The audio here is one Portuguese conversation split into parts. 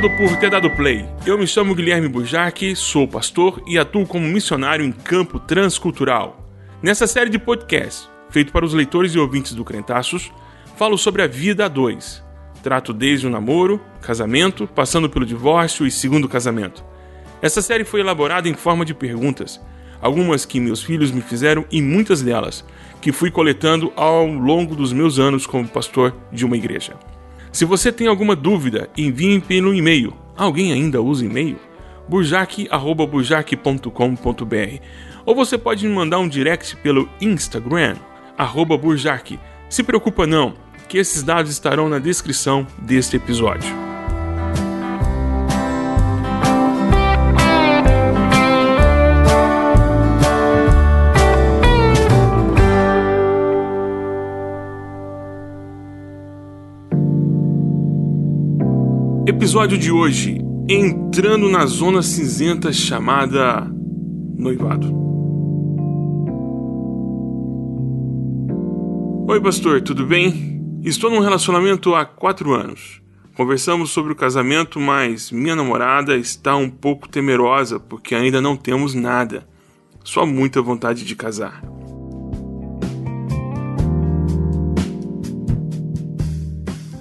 Obrigado por ter dado play. Eu me chamo Guilherme Burjac, sou pastor e atuo como missionário em campo transcultural. Nessa série de podcasts, feito para os leitores e ouvintes do Crentaços, falo sobre a vida a dois. Trato desde o namoro, casamento, passando pelo divórcio e segundo casamento. Essa série foi elaborada em forma de perguntas, algumas que meus filhos me fizeram e muitas delas que fui coletando ao longo dos meus anos como pastor de uma igreja. Se você tem alguma dúvida, envie pelo e-mail. Alguém ainda usa e-mail? burjac.burjac.com.br Ou você pode me mandar um direct pelo Instagram, arroba burjac. Se preocupa não, que esses dados estarão na descrição deste episódio. Episódio de hoje: entrando na zona cinzenta chamada noivado. Oi, pastor, tudo bem? Estou num relacionamento há quatro anos. Conversamos sobre o casamento, mas minha namorada está um pouco temerosa porque ainda não temos nada. Só muita vontade de casar.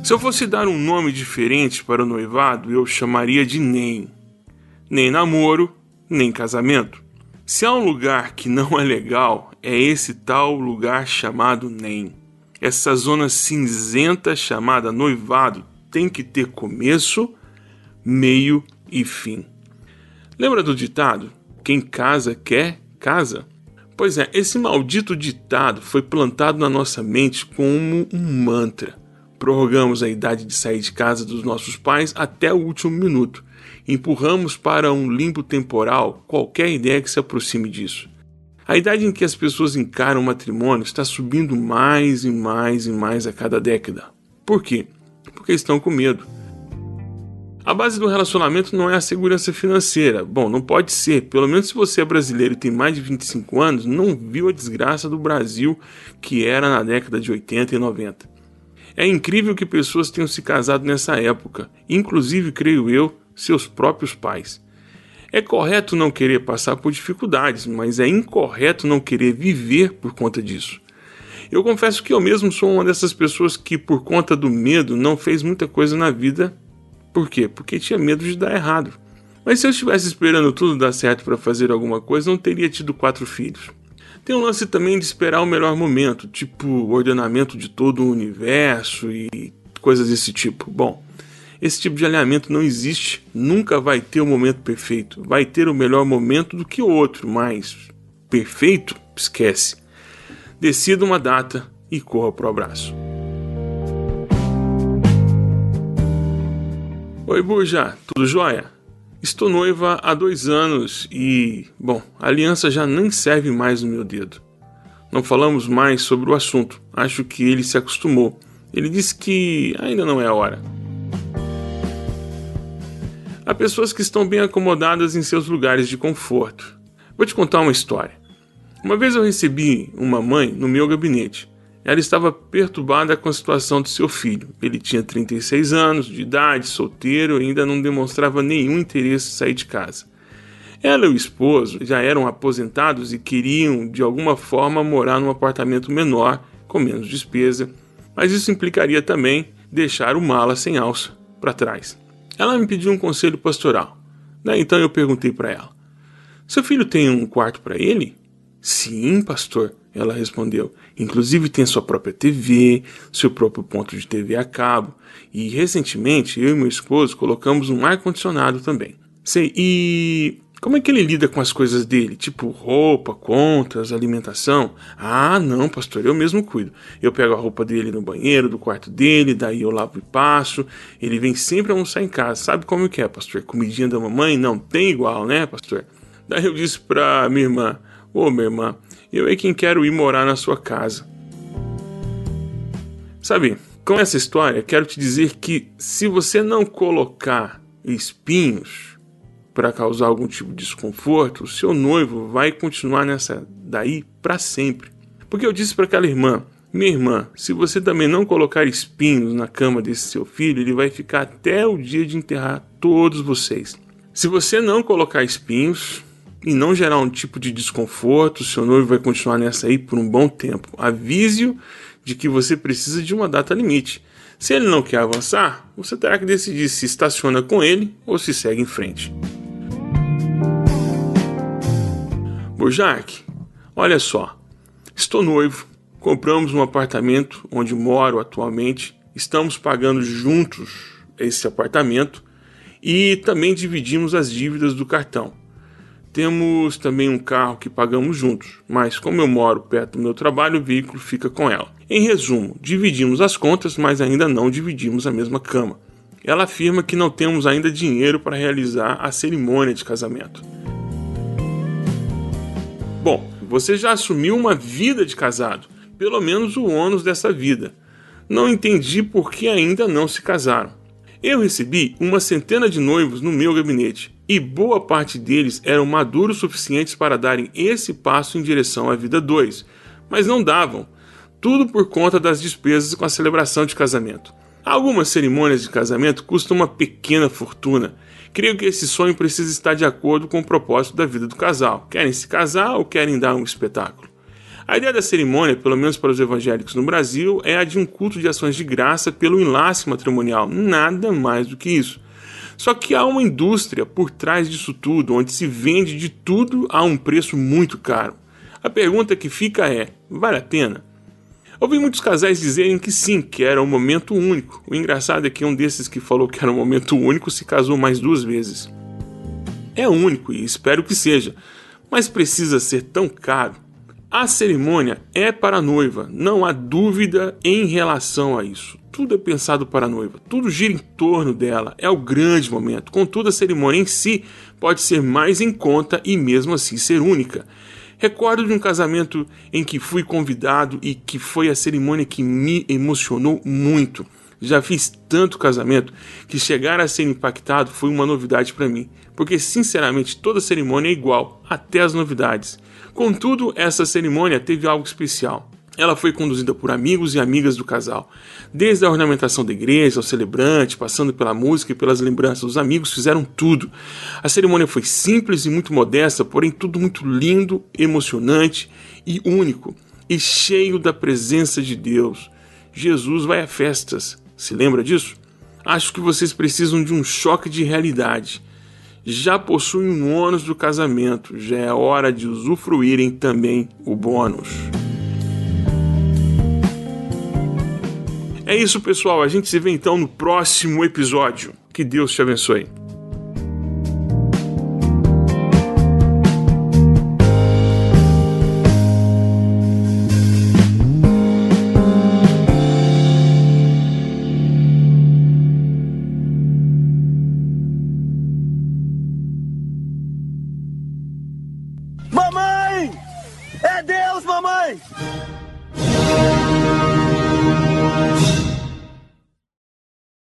Se eu fosse dar um nome diferente para o noivado, eu chamaria de NEM. Nem namoro, nem casamento. Se há um lugar que não é legal, é esse tal lugar chamado NEM. Essa zona cinzenta chamada noivado tem que ter começo, meio e fim. Lembra do ditado? Quem casa quer casa? Pois é, esse maldito ditado foi plantado na nossa mente como um mantra. Prorrogamos a idade de sair de casa dos nossos pais até o último minuto. Empurramos para um limbo temporal qualquer ideia que se aproxime disso. A idade em que as pessoas encaram o matrimônio está subindo mais e mais e mais a cada década. Por quê? Porque estão com medo. A base do relacionamento não é a segurança financeira. Bom, não pode ser. Pelo menos se você é brasileiro e tem mais de 25 anos, não viu a desgraça do Brasil que era na década de 80 e 90. É incrível que pessoas tenham se casado nessa época, inclusive, creio eu, seus próprios pais. É correto não querer passar por dificuldades, mas é incorreto não querer viver por conta disso. Eu confesso que eu mesmo sou uma dessas pessoas que, por conta do medo, não fez muita coisa na vida. Por quê? Porque tinha medo de dar errado. Mas se eu estivesse esperando tudo dar certo para fazer alguma coisa, não teria tido quatro filhos. Tem um lance também de esperar o melhor momento, tipo ordenamento de todo o universo e coisas desse tipo. Bom, esse tipo de alinhamento não existe, nunca vai ter o momento perfeito. Vai ter o melhor momento do que o outro, mas perfeito, esquece. Decida uma data e corra pro abraço. Oi, Burja, tudo jóia? Estou noiva há dois anos e, bom, a aliança já nem serve mais no meu dedo. Não falamos mais sobre o assunto. Acho que ele se acostumou. Ele disse que ainda não é a hora. Há pessoas que estão bem acomodadas em seus lugares de conforto. Vou te contar uma história. Uma vez eu recebi uma mãe no meu gabinete. Ela estava perturbada com a situação de seu filho. Ele tinha 36 anos de idade, solteiro e ainda não demonstrava nenhum interesse em sair de casa. Ela e o esposo já eram aposentados e queriam, de alguma forma, morar num apartamento menor, com menos despesa, mas isso implicaria também deixar o mala sem alça para trás. Ela me pediu um conselho pastoral. Daí então eu perguntei para ela: Seu filho tem um quarto para ele? Sim, pastor, ela respondeu. Inclusive tem sua própria TV, seu próprio ponto de TV a cabo. E recentemente eu e meu esposo colocamos um ar-condicionado também. Sei, e como é que ele lida com as coisas dele? Tipo roupa, contas, alimentação? Ah, não, pastor, eu mesmo cuido. Eu pego a roupa dele no banheiro, do quarto dele, daí eu lavo e passo. Ele vem sempre almoçar em casa. Sabe como que é, pastor? Comidinha da mamãe? Não tem igual, né, pastor? Daí eu disse pra minha irmã: Ô, oh, minha irmã, eu é quem quero ir morar na sua casa. Sabe, com essa história, quero te dizer que se você não colocar espinhos para causar algum tipo de desconforto, o seu noivo vai continuar nessa daí para sempre. Porque eu disse para aquela irmã: Minha irmã, se você também não colocar espinhos na cama desse seu filho, ele vai ficar até o dia de enterrar todos vocês. Se você não colocar espinhos e não gerar um tipo de desconforto, seu noivo vai continuar nessa aí por um bom tempo. Avise-o de que você precisa de uma data limite. Se ele não quer avançar, você terá que decidir se estaciona com ele ou se segue em frente. Bojack, olha só, estou noivo Compramos um apartamento onde moro atualmente, estamos pagando juntos esse apartamento e também dividimos as dívidas do cartão. Temos também um carro que pagamos juntos, mas como eu moro perto do meu trabalho, o veículo fica com ela. Em resumo, dividimos as contas, mas ainda não dividimos a mesma cama. Ela afirma que não temos ainda dinheiro para realizar a cerimônia de casamento. Bom, você já assumiu uma vida de casado pelo menos o ônus dessa vida. Não entendi por que ainda não se casaram. Eu recebi uma centena de noivos no meu gabinete e boa parte deles eram maduros suficientes para darem esse passo em direção à vida 2, mas não davam, tudo por conta das despesas com a celebração de casamento. Algumas cerimônias de casamento custam uma pequena fortuna. Creio que esse sonho precisa estar de acordo com o propósito da vida do casal. Querem se casar ou querem dar um espetáculo? A ideia da cerimônia, pelo menos para os evangélicos no Brasil, é a de um culto de ações de graça pelo enlace matrimonial, nada mais do que isso. Só que há uma indústria por trás disso tudo, onde se vende de tudo a um preço muito caro. A pergunta que fica é: vale a pena? Ouvi muitos casais dizerem que sim, que era um momento único. O engraçado é que um desses que falou que era um momento único se casou mais duas vezes. É único e espero que seja, mas precisa ser tão caro. A cerimônia é para a noiva, não há dúvida em relação a isso. Tudo é pensado para a noiva, tudo gira em torno dela, é o grande momento. Contudo, a cerimônia em si pode ser mais em conta e mesmo assim ser única. Recordo de um casamento em que fui convidado e que foi a cerimônia que me emocionou muito. Já fiz tanto casamento que chegar a ser impactado foi uma novidade para mim, porque sinceramente toda cerimônia é igual, até as novidades. Contudo, essa cerimônia teve algo especial. Ela foi conduzida por amigos e amigas do casal. Desde a ornamentação da igreja, ao celebrante, passando pela música e pelas lembranças, os amigos fizeram tudo. A cerimônia foi simples e muito modesta, porém tudo muito lindo, emocionante e único, e cheio da presença de Deus. Jesus vai a festas. Se lembra disso? Acho que vocês precisam de um choque de realidade já possuem um ônus do casamento, já é hora de usufruírem também o bônus. É isso, pessoal. A gente se vê então no próximo episódio. Que Deus te abençoe.